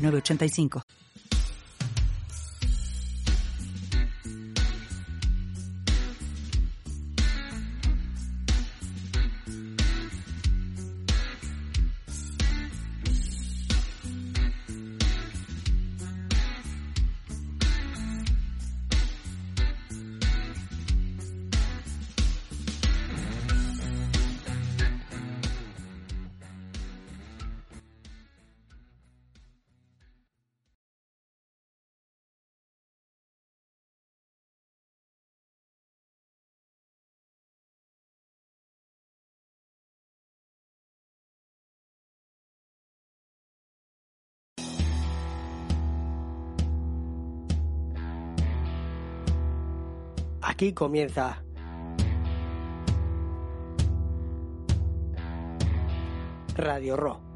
985. Aquí comienza. Radio Ro.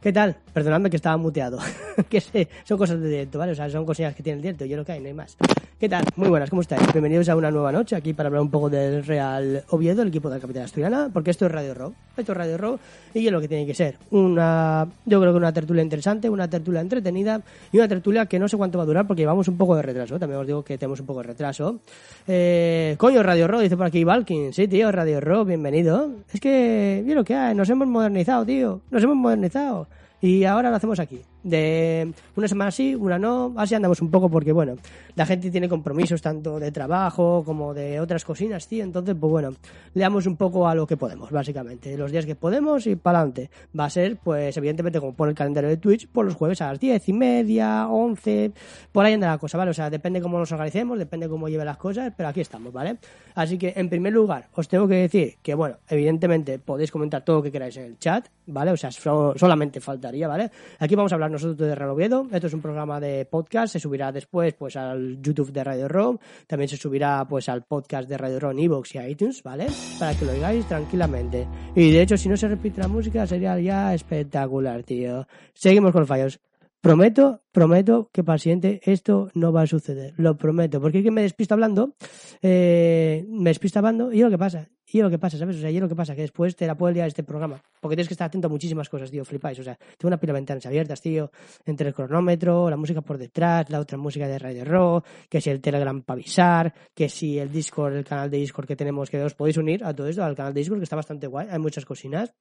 ¿Qué tal? Perdonadme que estaba muteado. que sé, son cosas de directo, ¿vale? O sea, son cosillas que tiene el directo, yo lo que hay, no hay más. ¿Qué tal? Muy buenas, ¿cómo estáis? Bienvenidos a una nueva noche aquí para hablar un poco del Real Oviedo, el equipo de la capital asturiana, porque esto es Radio Row. Esto es Radio Row y es lo que tiene que ser. Una, yo creo que una tertulia interesante, una tertulia entretenida y una tertulia que no sé cuánto va a durar porque llevamos un poco de retraso. También os digo que tenemos un poco de retraso. Eh, coño, Radio Row, dice por aquí Valkin. Sí, tío, Radio Row, bienvenido. Es que, mira lo que hay, nos hemos modernizado, tío. Nos hemos modernizado. Y ahora lo hacemos aquí. De una semana sí, una no. Así andamos un poco porque, bueno, la gente tiene compromisos tanto de trabajo como de otras cocinas, tío. Entonces, pues bueno, le damos un poco a lo que podemos, básicamente. Los días que podemos y para adelante. Va a ser, pues, evidentemente, como pone el calendario de Twitch, por los jueves a las diez y media, once. Por ahí anda la cosa, ¿vale? O sea, depende cómo nos organicemos, depende cómo lleve las cosas, pero aquí estamos, ¿vale? Así que, en primer lugar, os tengo que decir que, bueno, evidentemente podéis comentar todo lo que queráis en el chat, ¿vale? O sea, solamente faltaría, ¿vale? Aquí vamos a hablar nosotros de Real Oviedo. Esto es un programa de podcast, se subirá después pues al YouTube de Radio Row, también se subirá pues al podcast de Radio en Evox y iTunes, ¿vale? Para que lo oigáis tranquilamente. Y de hecho, si no se repite la música, sería ya espectacular, tío. Seguimos con los fallos. Prometo, prometo que paciente esto no va a suceder. Lo prometo. Porque es que me despisto hablando, eh, me despisto hablando y lo que pasa. Y lo que pasa, ¿sabes? O sea, y lo que pasa, que después te la puedo liar este programa. Porque tienes que estar atento a muchísimas cosas, tío, flipáis. O sea, tengo una pila de ventanas abiertas, tío, entre el cronómetro, la música por detrás, la otra música de Radio Raw, que si el Telegram para avisar, que si el Discord, el canal de Discord que tenemos, que os podéis unir a todo esto, al canal de Discord, que está bastante guay, hay muchas cocinas.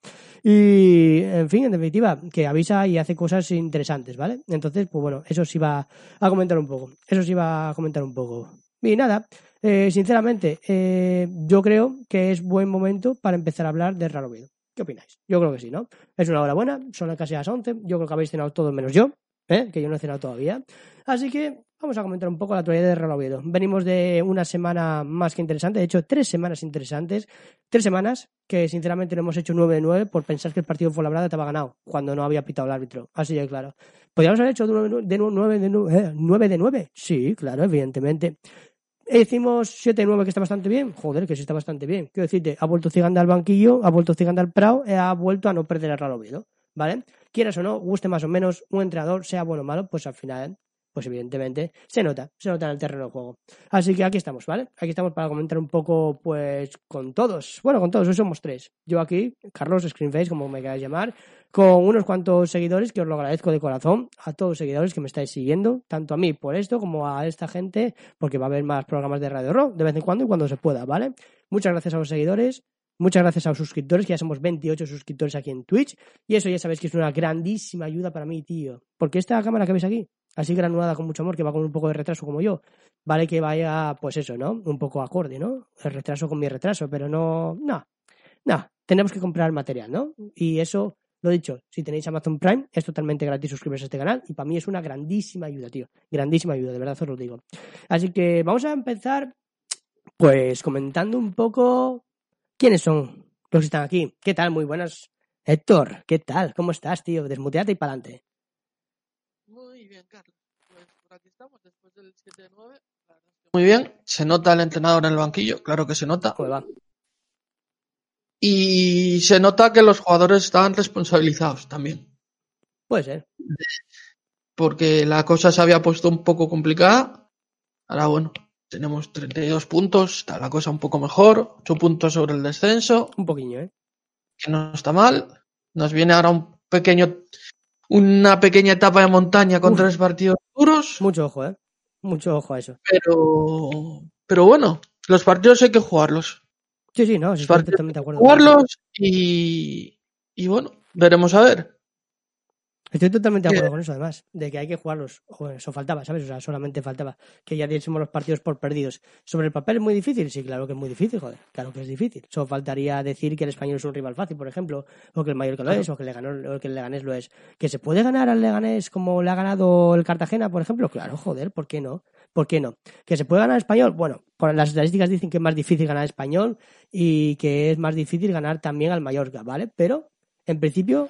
Y, en fin, en definitiva, que avisa y hace cosas interesantes, ¿vale? Entonces, pues bueno, eso sí va a comentar un poco. Eso sí va a comentar un poco. Y nada, eh, sinceramente, eh, yo creo que es buen momento para empezar a hablar de Real Oviedo. ¿Qué opináis? Yo creo que sí, ¿no? Es una hora buena, son casi las 11, yo creo que habéis cenado todo menos yo, ¿eh? que yo no he cenado todavía. Así que vamos a comentar un poco la actualidad de Real Oviedo. Venimos de una semana más que interesante, de hecho, tres semanas interesantes. Tres semanas que sinceramente no hemos hecho 9 de 9 por pensar que el partido fue labrada estaba ganado cuando no había pitado el árbitro. Así de claro. ¿Podríamos haber hecho 9 de 9? De 9, de 9? Sí, claro, evidentemente. Hicimos 7-9 que está bastante bien. Joder, que sí está bastante bien. Quiero decirte, ha vuelto Ciganda al banquillo, ha vuelto Ciganda al Prado, y ha vuelto a no perder el Real Oviedo. ¿Vale? Quieras o no, guste más o menos, un entrenador, sea bueno o malo, pues al final, pues evidentemente se nota, se nota en el terreno de juego. Así que aquí estamos, ¿vale? Aquí estamos para comentar un poco, pues, con todos. Bueno, con todos, hoy somos tres. Yo aquí, Carlos Screenface, como me queráis llamar, con unos cuantos seguidores que os lo agradezco de corazón, a todos los seguidores que me estáis siguiendo, tanto a mí por esto como a esta gente, porque va a haber más programas de Radio Rock de vez en cuando y cuando se pueda, ¿vale? Muchas gracias a los seguidores, muchas gracias a los suscriptores, que ya somos 28 suscriptores aquí en Twitch, y eso ya sabéis que es una grandísima ayuda para mí, tío, porque esta cámara que veis aquí, así granulada con mucho amor, que va con un poco de retraso como yo, vale que vaya, pues eso, ¿no? Un poco acorde, ¿no? El retraso con mi retraso, pero no, no, no, tenemos que comprar material, ¿no? Y eso, lo dicho, si tenéis Amazon Prime, es totalmente gratis suscribiros a este canal y para mí es una grandísima ayuda, tío. Grandísima ayuda, de verdad os lo digo. Así que vamos a empezar, pues, comentando un poco quiénes son los que están aquí. ¿Qué tal? Muy buenas. Héctor, ¿qué tal? ¿Cómo estás, tío? Desmuteate y para adelante. Muy bien, Carlos. Pues por aquí estamos, después del 7-9. Muy bien, se nota el entrenador en el banquillo, claro que se nota. ¿Cómo va? Y se nota que los jugadores están responsabilizados también. Puede ser. Porque la cosa se había puesto un poco complicada. Ahora, bueno, tenemos 32 puntos, está la cosa un poco mejor. 8 puntos sobre el descenso, Un poquillo, ¿eh? que no está mal. Nos viene ahora un pequeño, una pequeña etapa de montaña con Uf. tres partidos duros. Mucho ojo, ¿eh? Mucho ojo a eso. Pero, pero bueno, los partidos hay que jugarlos. Sí, sí, no, sí, Los estoy partidos totalmente de acuerdo. contigo. jugarlos y, y bueno, veremos a ver. Estoy totalmente de acuerdo con eso, además, de que hay que jugarlos. Joder, eso faltaba, ¿sabes? O sea, solamente faltaba que ya diésemos los partidos por perdidos. ¿Sobre el papel es muy difícil? Sí, claro que es muy difícil, joder. Claro que es difícil. Solo faltaría decir que el español es un rival fácil, por ejemplo, o que el Mallorca lo es, o que el, Leganés, o que el Leganés lo es. ¿Que se puede ganar al Leganés como le ha ganado el Cartagena, por ejemplo? Claro, joder, ¿por qué no? ¿Por qué no? ¿Que se puede ganar español? Bueno, por las estadísticas dicen que es más difícil ganar español y que es más difícil ganar también al Mallorca, ¿vale? Pero, en principio,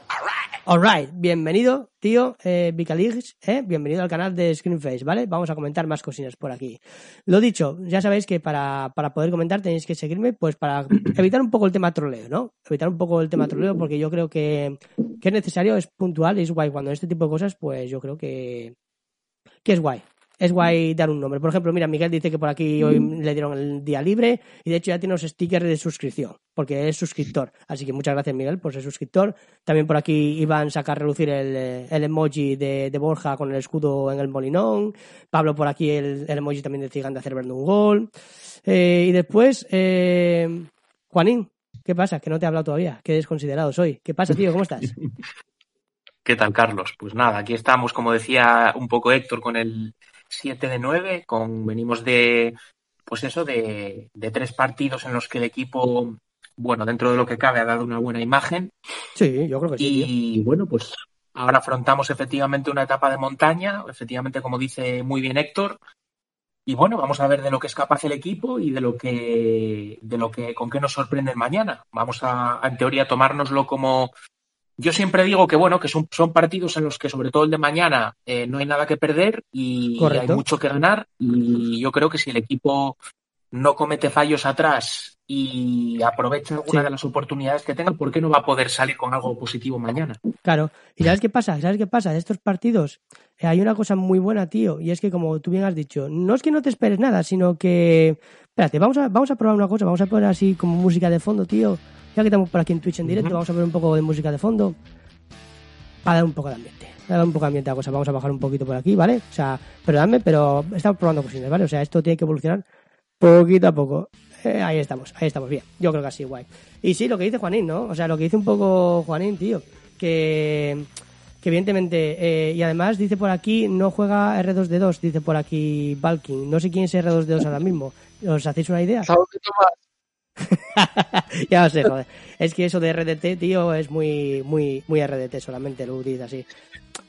Alright, bienvenido, tío, eh, eh, bienvenido al canal de Screenface, ¿vale? Vamos a comentar más cosillas por aquí. Lo dicho, ya sabéis que para, para poder comentar tenéis que seguirme, pues para evitar un poco el tema troleo, ¿no? Evitar un poco el tema troleo, porque yo creo que, que es necesario, es puntual, es guay. Cuando este tipo de cosas, pues yo creo que, que es guay. Es guay dar un nombre. Por ejemplo, mira, Miguel dice que por aquí hoy le dieron el día libre y de hecho ya tiene los stickers de suscripción, porque es suscriptor. Así que muchas gracias, Miguel, por ser suscriptor. También por aquí iban a sacar a relucir el, el emoji de, de Borja con el escudo en el molinón. Pablo por aquí el, el emoji también de Ziganda celebrando un gol. Eh, y después, eh, Juanín, ¿qué pasa? Que no te he hablado todavía. Qué desconsiderado soy. ¿Qué pasa, tío? ¿Cómo estás? ¿Qué tal, Carlos? Pues nada, aquí estamos, como decía un poco Héctor, con el 7 de 9, con, venimos de, pues eso, de, de tres partidos en los que el equipo, bueno, dentro de lo que cabe, ha dado una buena imagen. Sí, yo creo que sí, tío. Y bueno, pues ahora afrontamos efectivamente una etapa de montaña, efectivamente, como dice muy bien Héctor. Y bueno, vamos a ver de lo que es capaz el equipo y de lo que, de lo que, con qué nos sorprende mañana. Vamos a, en teoría, tomárnoslo como, yo siempre digo que bueno, que son, son partidos en los que, sobre todo el de mañana, eh, no hay nada que perder y Correcto. hay mucho que ganar. Y yo creo que si el equipo no comete fallos atrás y aprovecha alguna Sí. de las oportunidades que tenga, ¿por qué no va a poder salir con algo positivo mañana? Claro. ¿Y sabes qué pasa? ¿Sabes qué pasa? De estos partidos eh, hay una cosa muy buena, tío, y es que como tú bien has dicho, no es que no te esperes nada, sino que... Espérate, vamos a, vamos a probar una cosa, vamos a poner así como música de fondo, tío. Ya que estamos por aquí en Twitch en directo, Ujú. vamos a poner un poco de música de fondo para dar un poco de ambiente. Para dar un poco de ambiente a la cosa. Vamos a bajar un poquito por aquí, ¿vale? O sea, perdonadme, pero estamos probando cosillas, ¿vale? O sea, esto tiene que evolucionar poquito a poco. Eh, ahí estamos, ahí estamos, bien. Yo creo que así, guay. Y sí, lo que dice Juanín, ¿no? O sea, lo que dice un poco Juanín, tío, que, que evidentemente, eh, y además dice por aquí, no juega R2D2, dice por aquí Valking. No sé quién es R2D2 ahora mismo. ¿Os hacéis una idea? Que Tomás, ya lo sé, joder. Es que eso de RDT, tío, es muy, muy, muy RDT solamente, lo utiliza así.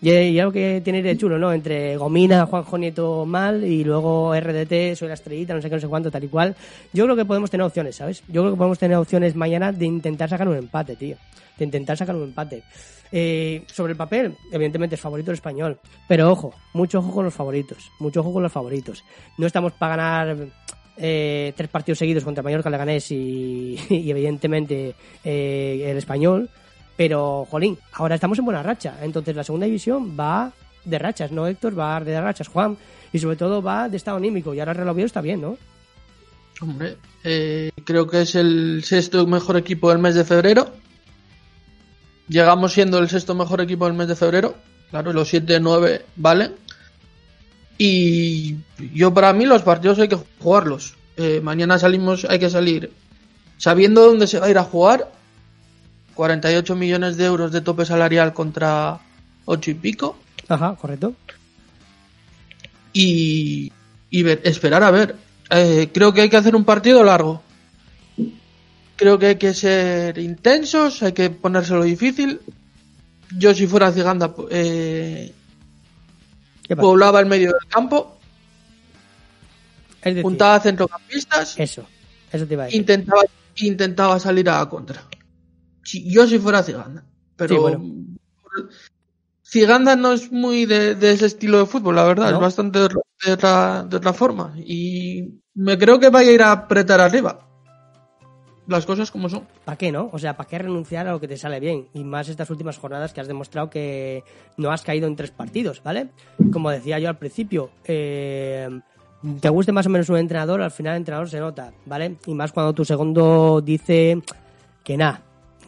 Y, y algo que tiene de chulo, ¿no? Entre Gomina, Juanjo Nieto mal y luego RDT, soy la estrellita, no sé qué, no sé cuánto, tal y cual. Yo creo que podemos tener opciones, ¿sabes? Yo creo que podemos tener opciones mañana de intentar sacar un empate, tío. De intentar sacar un empate. Eh, sobre el papel, evidentemente es favorito el español. Pero ojo, mucho ojo con los favoritos. Mucho ojo con los favoritos. No estamos para ganar eh, tres partidos seguidos contra Mallorca, Leganés y, evidentemente eh, el español. Pero, jolín, ahora estamos en buena racha. Entonces la segunda división va de rachas, ¿no, Héctor? Va de rachas, Juan. Y sobre todo va de estado anímico. Y ahora el está bien, ¿no? hombre, eh, creo que es el sexto mejor equipo del mes de febrero. Llegamos siendo el sexto mejor equipo del mes de febrero. Claro, los 7-9 valen. Y yo para mí los partidos hay que jugarlos. Eh, mañana salimos, hay que salir sabiendo dónde se va a ir a jugar. 48 millones de euros de tope salarial contra 8 y pico. Ajá, correcto. y, y ver- esperar a ver. Eh, creo que hay que hacer un partido largo. Creo que hay que ser intensos, hay que ponérselo difícil. Yo si fuera Ciganda eh, ¿Qué pasa? poblaba el medio del campo, Es decir, juntaba centrocampistas, eso. Eso te iba a decir. intentaba, intentaba salir a la contra. Si- yo si fuera Ciganda. Pero Sí, bueno. Ciganda no es muy de, de ese estilo de fútbol, la verdad. ¿No? Es bastante de, otra- de otra, de otra forma. Y me creo que vaya a ir a apretar arriba. Las cosas como son. ¿Para qué, no? O sea, ¿para qué renunciar a lo que te sale bien? Y más estas últimas jornadas que has demostrado que no has caído en tres partidos, ¿vale? Como decía yo al principio, eh, te guste más o menos un entrenador, al final el entrenador se nota, ¿vale? Y más cuando tu segundo dice que nada,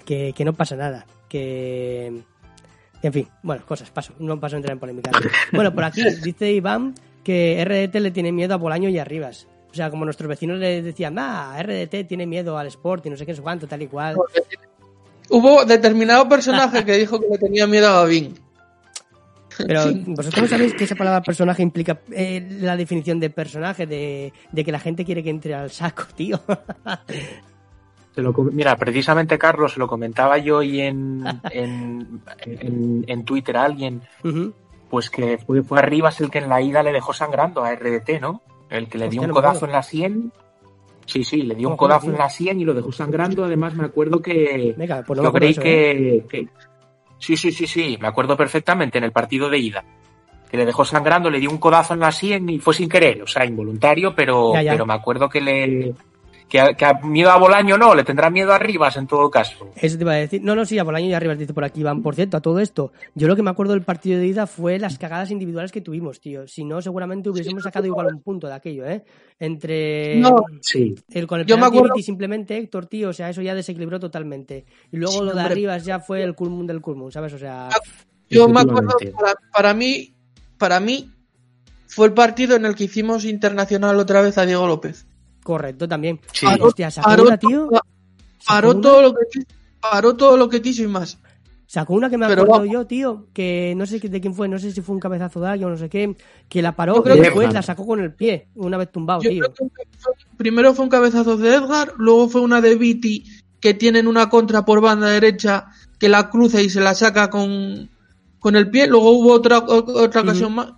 que, que no pasa nada, que... En fin, bueno, cosas, paso, no paso a entrar en polémica. Bueno, por aquí dice Iván que RDT le tiene miedo a Bolaño y a Rivas. O sea, como nuestros vecinos le decían, ah, RDT tiene miedo al Sport y no sé qué, sé cuánto, tal y cual. Hubo determinado personaje que dijo que le tenía miedo a Gavín. Pero vosotros no sabéis que esa palabra personaje implica eh, la definición de personaje, de, de que la gente quiere que entre al saco, tío. Se lo com- mira, precisamente Carlos, se lo comentaba yo hoy en, en, en, en Twitter a alguien, pues que fue, fue Arribas el que en la ida le dejó sangrando a RDT, ¿no? El que le dio Hostia, un codazo en la sien. Sí, sí, le dio un codazo en la sien y lo dejó sangrando. Además, me acuerdo que. Venga, pues me yo creí eso, ¿eh? que, que- Sí, sí, sí, sí, me acuerdo perfectamente en el partido de ida. Que le dejó sangrando, le dio un codazo en la sien y fue sin querer, o sea, involuntario, pero, Ya, ya. pero me acuerdo que le. Que, a- que a miedo a Bolaño no, le tendrá miedo a Rivas en todo caso. Eso te iba a decir. No, no, sí, a Bolaño y arriba dice por aquí, Iván. Por cierto, a todo esto, yo lo que me acuerdo del partido de ida fue las cagadas individuales que tuvimos, tío. Si no, seguramente hubiésemos sacado igual un punto de aquello, ¿eh? Entre No. Sí. el, con el Yo me acuerdo- y simplemente Héctor, tío, o sea, eso ya desequilibró totalmente. Y luego Sí, lo de hombre. Arribas ya fue el culmum del culmum, ¿sabes? O sea, Yo me acuerdo, para mí, para mí, fue el partido en el que hicimos internacional otra vez a Diego López. Correcto también. Sí. Ah, hostia, sacó Paró, una, tío. paró ¿Sacó una? todo lo que quiso, paró todo lo que quiso y más. Sacó una que me Pero acuerdo vamos. yo, tío, que no sé de quién fue, no sé si fue un cabezazo de alguien o no sé qué, que la paró y creo que después fue- la sacó con el pie, una vez tumbado, Yo tío. creo que primero fue un cabezazo de Edgar, luego fue una de Viti que tienen una contra por banda derecha que la cruza y se la saca con, con el pie, luego hubo otra, otra ocasión más.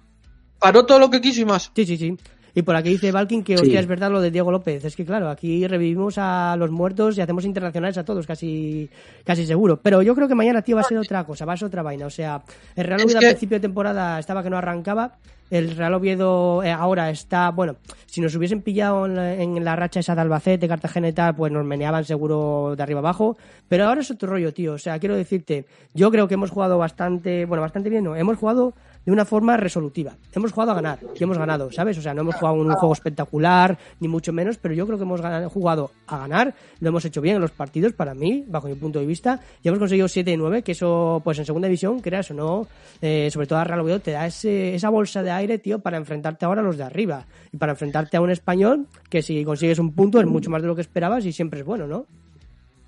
Paró todo lo que quiso y más. Sí, sí, sí. Y por aquí dice Valkin que, Sí. hostia, es verdad lo de Diego López. Es que, claro, aquí revivimos a los muertos y hacemos internacionales a todos, casi casi seguro. Pero yo creo que mañana, tío, va a ser otra cosa, va a ser otra vaina. O sea, el Real Oviedo que- al principio de temporada estaba que no arrancaba. El Real Oviedo eh, ahora está, bueno, si nos hubiesen pillado en la, en la racha esa de Albacete, Cartagena y tal, pues nos meneaban seguro de arriba abajo. Pero ahora es otro rollo, tío. O sea, quiero decirte, yo creo que hemos jugado bastante, bueno, bastante bien, ¿no? Hemos jugado de una forma resolutiva. Hemos jugado a ganar y hemos ganado, ¿sabes? O sea, no hemos jugado en un juego espectacular, ni mucho menos, pero yo creo que hemos ganado- jugado a ganar, lo hemos hecho bien en los partidos, para mí, bajo mi punto de vista, y hemos conseguido 7 y 9, que eso, pues en segunda división, creas o no, eh, sobre todo a Real Oviedo, te da ese, esa bolsa de aire, tío, para enfrentarte ahora a los de arriba, y para enfrentarte a un español, que si consigues un punto es mucho más de lo que esperabas y siempre es bueno, ¿no?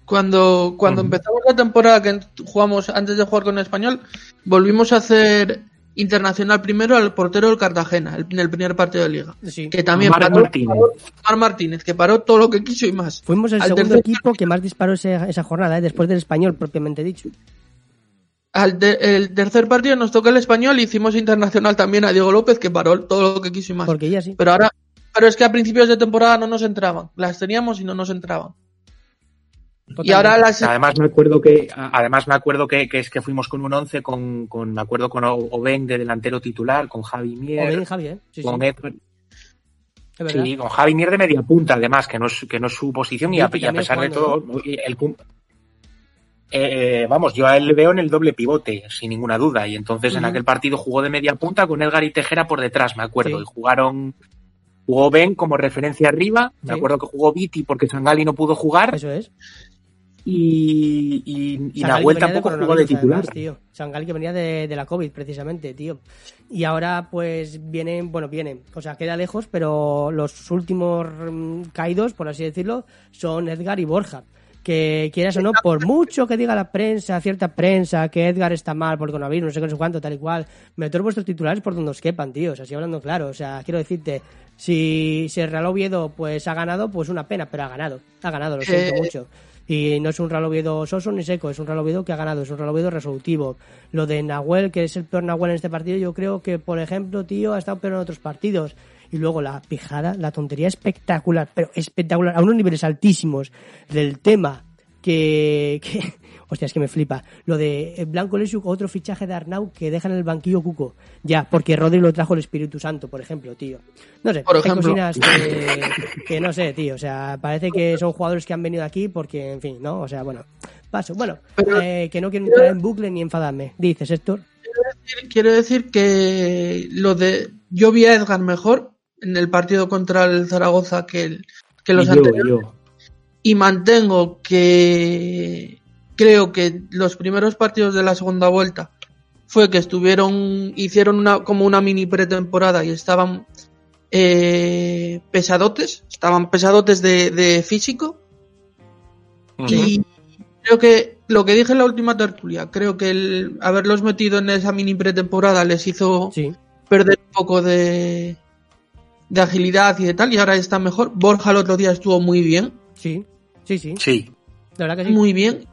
Cuando, cuando empezamos la temporada que jugamos antes de jugar con el español, volvimos a hacer internacional primero al portero del Cartagena, el- en el primer partido de liga. Sí. Que también paró, Martínez. que paró todo lo que quiso y más. Fuimos el Al segundo tercer equipo que más disparó ese- esa jornada, ¿eh? después del español propiamente dicho. Al de- el tercer partido nos toca el español y hicimos internacional también a Diego López, que paró todo lo que quiso y más. Porque ya sí. Pero ahora, pero es que a principios de temporada no nos entraban. Las teníamos y no nos entraban. Y ahora las, Además me acuerdo que además me acuerdo que, que es que fuimos con un 11 con, con me acuerdo con Oben de delantero titular, con Javi Mier, Javi, ¿eh? Sí, sí, con verdad. sí, con Javi Mier de media punta además, que no es, que no es su posición y a, y pesar de todo el eh, vamos, yo a él le veo en el doble pivote, sin ninguna duda. Y entonces en aquel partido jugó de media punta con Edgar y Tejera por detrás, me acuerdo. Sí. Y jugaron, jugó Ben como referencia arriba. Me Sí. acuerdo que jugó Viti porque Sangali no pudo jugar. Eso es. Y, y, y Sangali Nahuel tampoco jugó de titular. además, tío. Sangali que venía de, de la COVID, precisamente, tío. Y ahora, pues, vienen, bueno, vienen, o sea, queda lejos, pero los últimos mm, caídos, por así decirlo, son Edgar y Borja. que quieras o no, por mucho que diga la prensa, cierta prensa, que Edgar está mal por coronavirus, no sé qué, no sé cuánto, tal y cual, meter vuestros titulares por donde os quepan, tío, o sea, así hablando claro, o sea, quiero decirte, si, si el Real Oviedo pues ha ganado, pues una pena, pero ha ganado, ha ganado, lo siento Eh, mucho. Y no es un Real Oviedo soso ni seco, es un Real Oviedo que ha ganado, es un Real Oviedo resolutivo. Lo de Nahuel, que es el peor Nahuel en este partido, yo creo que, por ejemplo, tío, ha estado peor en otros partidos. Y luego la pijada, la tontería espectacular, pero espectacular, a unos niveles altísimos del tema que, que hostia, es que me flipa. Lo de eh, Blanco Lesiuk, otro fichaje de Arnau que deja en el banquillo Cuco. Ya, porque Rodri lo trajo el Espíritu Santo, por ejemplo, tío. No sé, Por hay ejemplo. cocinas que, que no sé, tío. O sea, parece que son jugadores que han venido aquí porque, en fin, ¿no? O sea, bueno, paso. Bueno, Pero- eh, que no quiero entrar en bucle ni enfadarme. Dices, Héctor. Quiero decir que lo de yo vi a Edgar mejor en el partido contra el Zaragoza que, el- que los Y yo, anteriores yo. Y mantengo que creo que los primeros partidos de la segunda vuelta fue que estuvieron hicieron una como una mini pretemporada y estaban eh, pesadotes estaban pesadotes de, de físico. Y creo que lo que dije en la última tertulia creo que el haberlos metido en esa mini pretemporada les hizo Sí. perder un poco de de agilidad y de tal y ahora está mejor. Borja el otro día estuvo muy bien. Sí, sí, sí. Sí. La verdad que sí. muy bien.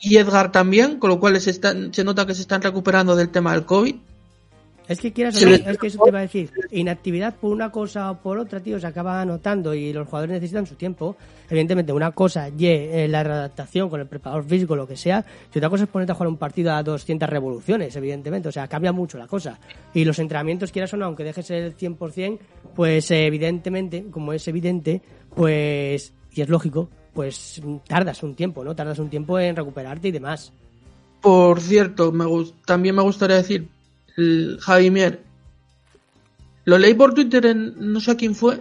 Y Edgar también, con lo cual se, están, se nota que se están recuperando del tema del COVID. Es que quieras es que eso te iba a decir. Inactividad por una cosa o por otra, tío, se acaba notando y los jugadores necesitan su tiempo. Evidentemente, una cosa, y eh, la adaptación con el preparador físico, lo que sea, y otra cosa es ponerte a jugar un partido a 200 revoluciones, evidentemente. O sea, cambia mucho la cosa. Y los entrenamientos, quieras o no, aunque dejes el 100%, pues evidentemente, como es evidente, pues, y es lógico, pues tardas un tiempo, ¿no? Tardas un tiempo en recuperarte y demás. Por cierto, me también me gustaría decir, el Javier, lo leí por Twitter en no sé quién fue.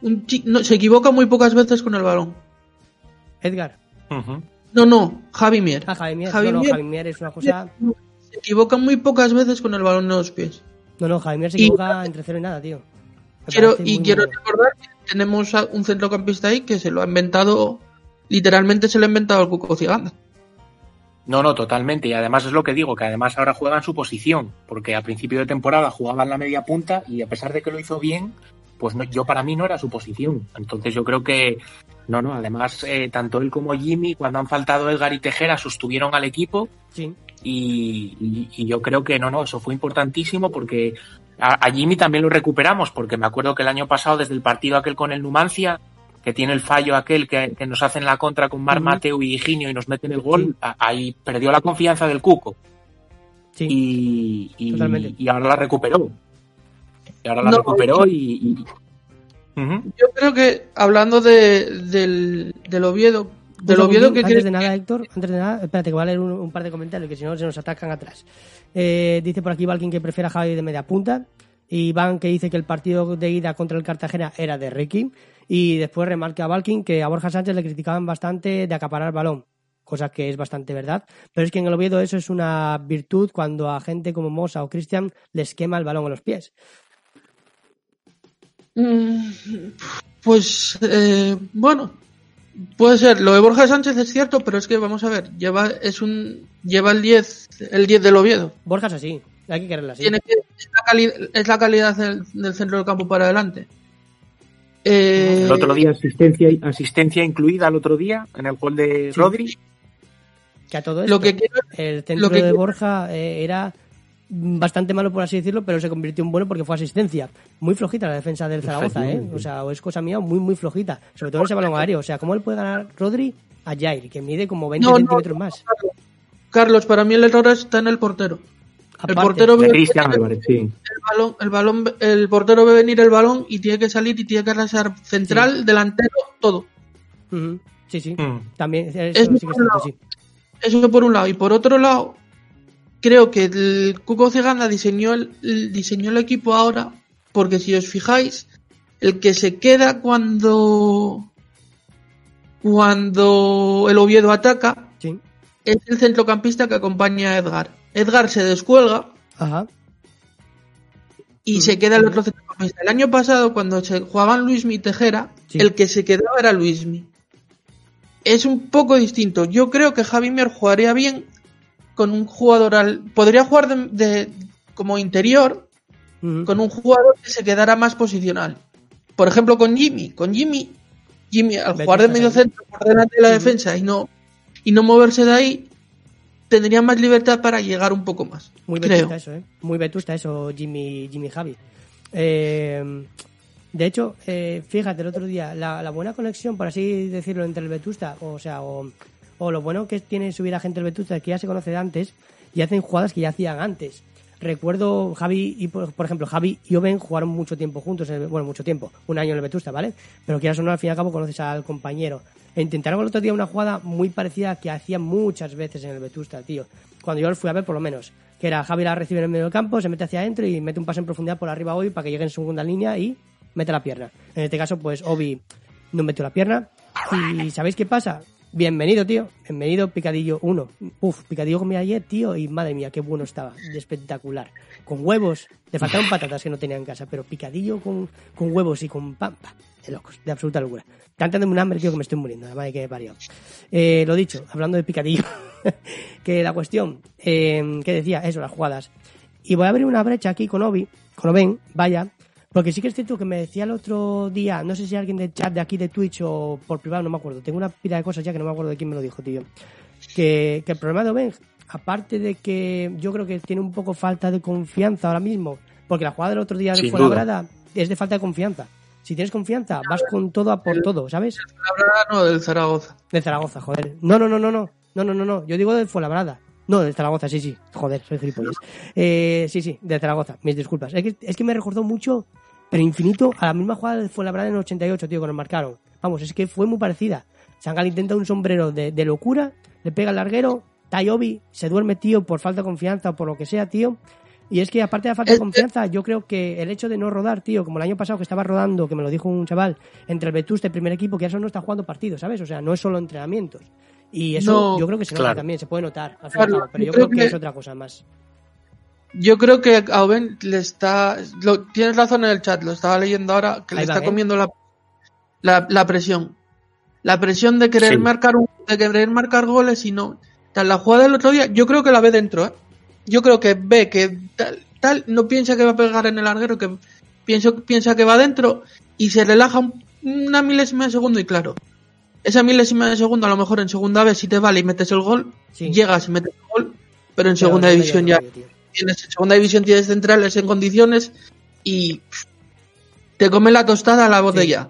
Un no, se equivoca muy pocas veces con el balón. Edgar. No, no, Javi Mier. Ah, Javi Mier. Javi no, no, Mier Javi Mier es una cosa... se equivoca muy pocas veces con el balón en los pies. No, no, Javier se Y- equivoca entre cero y nada, tío. Quiero, y quiero recordar que tenemos a un centrocampista ahí que se lo ha inventado, literalmente se lo ha inventado el Cuco Ciganda. No, no, totalmente. Y además es lo que digo, que además ahora juega en su posición, porque a principio de temporada jugaba en la media punta y a pesar de que lo hizo bien, pues no, yo para mí no era su posición. Entonces yo creo que, no, no, además eh, tanto él como Jimmy, cuando han faltado Edgar y Tejera, sostuvieron al equipo Sí, y, y- y yo creo que no, no, eso fue importantísimo porque a, a Jimmy también lo recuperamos, porque me acuerdo que el año pasado, desde el partido aquel con el Numancia, que tiene el fallo aquel que, que nos hacen la contra con Mar. Mateo y Higinio y nos meten el gol, Sí. a- ahí perdió la confianza del Cuco sí. y, y, Totalmente. y ahora la recuperó. Y ahora la No, recuperó y... Yo creo que hablando de, del, del Oviedo, Del Oviedo segundín, que antes de nada, Héctor, antes de nada, espérate que voy a leer un, un par de comentarios que si no se nos atacan atrás. Eh, dice por aquí Valkin que prefiere a Javi de media punta. Y Iván que dice que el partido de ida contra el Cartagena era de Ricky. Y después remarca a Valkin que a Borja Sánchez le criticaban bastante de acaparar el balón. Cosa que es bastante verdad. Pero es que en el Oviedo eso es una virtud cuando a gente como Mosa o Cristian les quema el balón en los pies. Mm, Pues eh, bueno, puede ser. Lo de Borja Sánchez es cierto, pero es que vamos a ver, lleva es un lleva el 10, el 10 del Oviedo. Borja es así. Hay que quererla así. Tiene que es la, cali- es la calidad del, del centro del campo para adelante. Eh, El otro día asistencia, asistencia incluida el otro día en el gol de Sí. Rodri. Que a todo esto. lo que quiero El centro Lo que- de Borja eh, era bastante malo, por así decirlo, pero se convirtió en bueno porque fue asistencia. Muy flojita la defensa del Zaragoza, ¿eh? O sea, o es cosa mía, muy, muy flojita. Sobre todo en ese balón aéreo. O sea, ¿cómo él puede ganar Rodri a Jair, que mide como 20 No, no, centímetros más? Carlos, para mí el error está en el portero. El portero ve Cristian el balón, el balón, el portero ve venir el balón y tiene que salir y tiene que arrasar central, delantero, todo. Sí, sí. Mm. También, eso Es sí que es por un cierto, lado. sí. Eso por un lado. Y por otro lado, creo que el Cuco Ciganda diseñó el, diseñó el equipo ahora, porque si os fijáis, el que se queda cuando cuando el Oviedo ataca Sí. es el centrocampista que acompaña a Edgar. Edgar se descuelga Ajá. y se queda el otro centrocampista. El año pasado, cuando se jugaban Luismi y Tejera, Sí. el que se quedaba era Luismi. es un poco distinto. Yo creo que Javi Mier jugaría bien con un jugador al. Podría jugar de, de- como interior con un jugador que se quedara más posicional. Por ejemplo, con Jimmy. Con Jimmy, Jimmy al jugar de medio centro por delante de la defensa y no, y no moverse de ahí, tendría más libertad para llegar un poco más. Muy creo. vetusta eso, ¿eh? Muy vetusta eso, Jimmy, Jimmy Javi. Eh, de hecho, eh, fíjate, el otro día, la, la buena conexión, por así decirlo, entre el Vetusta, o sea, o, o lo bueno que tiene subir a gente el Vetusta es que ya se conoce de antes y hacen jugadas que ya hacían antes. Recuerdo Javi y, por, ejemplo, Javi y Oben jugaron mucho tiempo juntos, el- bueno, mucho tiempo, un año en el Vetusta, ¿vale? Pero quieras o no, al fin y al cabo conoces al compañero. Intentaron el otro día una jugada muy parecida que hacían muchas veces en el Vetusta, tío. Cuando yo los fui a ver, por lo menos. Que era Javi la recibe en el medio del campo, se mete hacia adentro y mete un pase en profundidad por arriba a Obi para que llegue en segunda línea y mete la pierna. En este caso, pues Obi no metió la pierna. ¿Y sabéis qué pasa? Bienvenido, tío. Bienvenido, Picadillo 1. Uf, Picadillo comí ayer, tío, y madre mía, qué bueno estaba. De espectacular. Con huevos. Le faltaron patatas que no tenía en casa, pero Picadillo con, con huevos y con pampa. De locos, de absoluta locura. Cantándome un hambre, tío, que me estoy muriendo. La madre que parió. Eh, lo dicho, hablando de Picadillo. que la cuestión, eh, que decía, eso, las jugadas. Y voy a abrir una brecha aquí con Obi, con Oben, vaya, porque sí que es cierto que me decía el otro día, no sé si alguien del chat de aquí de Twitch o por privado, no me acuerdo, tengo una pila de cosas ya que no me acuerdo de quién me lo dijo, tío. Que, que el problema de Oben, aparte de que yo creo que tiene un poco falta de confianza ahora mismo, porque la jugada del otro día de Fuenlabrada es de falta de confianza. Si tienes confianza, vas con todo a por todo, ¿sabes? Ahora no del Zaragoza. De Zaragoza, joder. No, no, no, no, no. No, no, no, no. Yo digo de Fuenlabrada. No, de Zaragoza, sí, sí. Joder, soy gilipollas. Eh, sí, sí, de Zaragoza. Mis disculpas. Es que, es que me recordó mucho, pero infinito, a la misma jugada de Fuenlabrada en el 88, tío, que nos marcaron. Vamos, es que fue muy parecida. Sangal intenta un sombrero de, de locura, le pega el larguero, Tayobi se duerme, tío, por falta de confianza o por lo que sea, tío. Y es que aparte de la falta de confianza, yo creo que el hecho de no rodar, tío, como el año pasado que estaba rodando, que me lo dijo un chaval, entre el Vetusta y el primer equipo, que eso no está jugando partidos, ¿sabes? O sea, no es solo entrenamientos. Y eso No, yo creo que se nota claro. también, se puede notar, al Claro, pero yo yo creo creo que que- es otra cosa más. Yo creo que a Oben le está. Lo, tienes razón en el chat, lo estaba leyendo ahora, que le Ahí está ¿eh? comiendo la, la, la presión. La presión de querer Sí. marcar un, de querer marcar goles y no. Tal, la jugada del otro día, yo creo que la ve dentro, ¿eh? Yo creo que ve que tal, tal, no piensa que va a pegar en el larguero, que pienso, piensa que va dentro y se relaja un- una milésima de segundo y claro. Esa milésima de segundo, a lo mejor en segunda vez si te vale y metes el gol, Sí. llegas y metes el gol, pero en Pero segunda no división ya tío. tienes en segunda división tienes centrales en condiciones y pff, te come la tostada a la botella.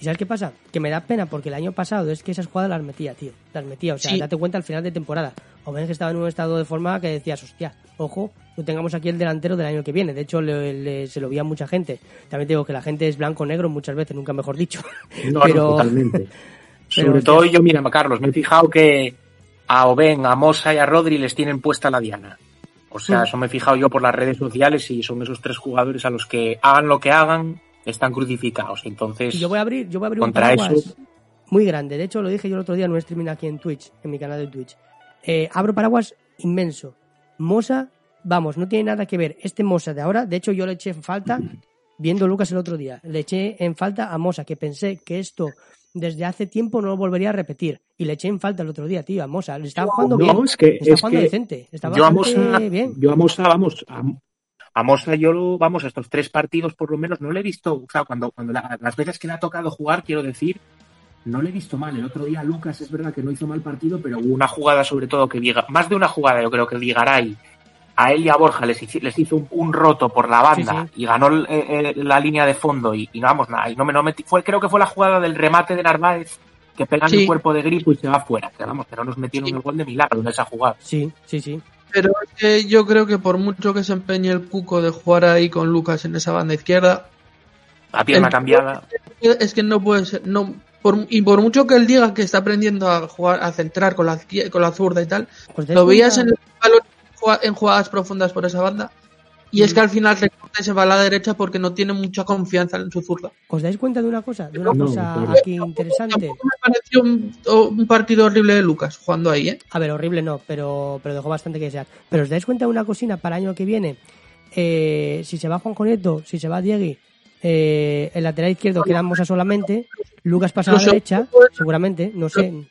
¿Y sabes qué pasa? Que me da pena porque el año pasado es que esas jugadas las metía, tío. Las metía, o sea, Sí. date cuenta al final de temporada. O ven que estaba en un estado de forma que decías, hostia, ojo, no tengamos aquí el delantero del año que viene. De hecho, le- le- se lo vi a mucha gente. También te digo que la gente es blanco-negro muchas veces, nunca mejor dicho. No, Pero- no, totalmente. Sobre todo yo, mira, Carlos, me he fijado que a Oben, a Mosa y a Rodri les tienen puesta la diana. O sea, Mm. eso me he fijado yo por las redes sociales y son esos tres jugadores a los que hagan lo que hagan, están crucificados. Entonces, yo voy a abrir, yo voy a abrir un contra paraguas eso- muy grande. De hecho, lo dije yo el otro día en un streaming aquí en Twitch, en mi canal de Twitch. Eh, abro paraguas inmenso. Mosa, vamos, no tiene nada que ver. Este Mosa de ahora, de hecho, yo le eché en falta, viendo Lucas el otro día, le eché en falta a Mosa, que pensé que esto desde hace tiempo no lo volvería a repetir. Y le eché en falta el otro día, tío, a Mosa. Le estaba jugando No, bien. es que- está es jugando que decente. Estaba yo a Mosa, bien. yo a Mosa, vamos, a, a Mosa yo lo, vamos, a estos tres partidos por lo menos no le he visto, o sea, cuando, cuando la- las veces que le ha tocado jugar, quiero decir, no le he visto mal. El otro día Lucas es verdad que no hizo mal partido, pero hubo una jugada sobre todo que diga, más de una jugada yo creo que Vigaray a él y a Borja les, hizo un, un roto por la banda Sí, y ganó el- la línea de fondo y, y no vamos nada. Y no me, no metí- fue, creo que fue la jugada del remate de Narváez que pega en Sí. el cuerpo de Gripo y se va fuera. Que vamos, que no nos metieron Sí. el gol de milagro en esa jugada. Sí, sí, sí. Pero es que yo creo que por mucho que se empeñe el Cuco de jugar ahí con Lucas en esa banda izquierda, La pierna El- cambiada. es que no puede ser, no, por, y por mucho que él diga que está aprendiendo a jugar, a centrar con la, con la zurda y tal, ¿Os dais lo veías en, el balón en jugadas profundas por esa banda, y es que al final recorta y se va a la derecha porque no tiene mucha confianza en su zurda. ¿Os dais cuenta de una cosa? De una No, cosa aquí interesante. Me pareció un, partido horrible de Lucas jugando ahí, ¿eh? A ver, horrible no, pero, pero dejó bastante que desear. Pero os dais cuenta de una cosina para el año que viene. Eh, si se va Juan Nieto, si se va Diegui, eh, el lateral izquierdo queda Mosa solamente, Lucas pasa a la derecha, seguramente, no sé. El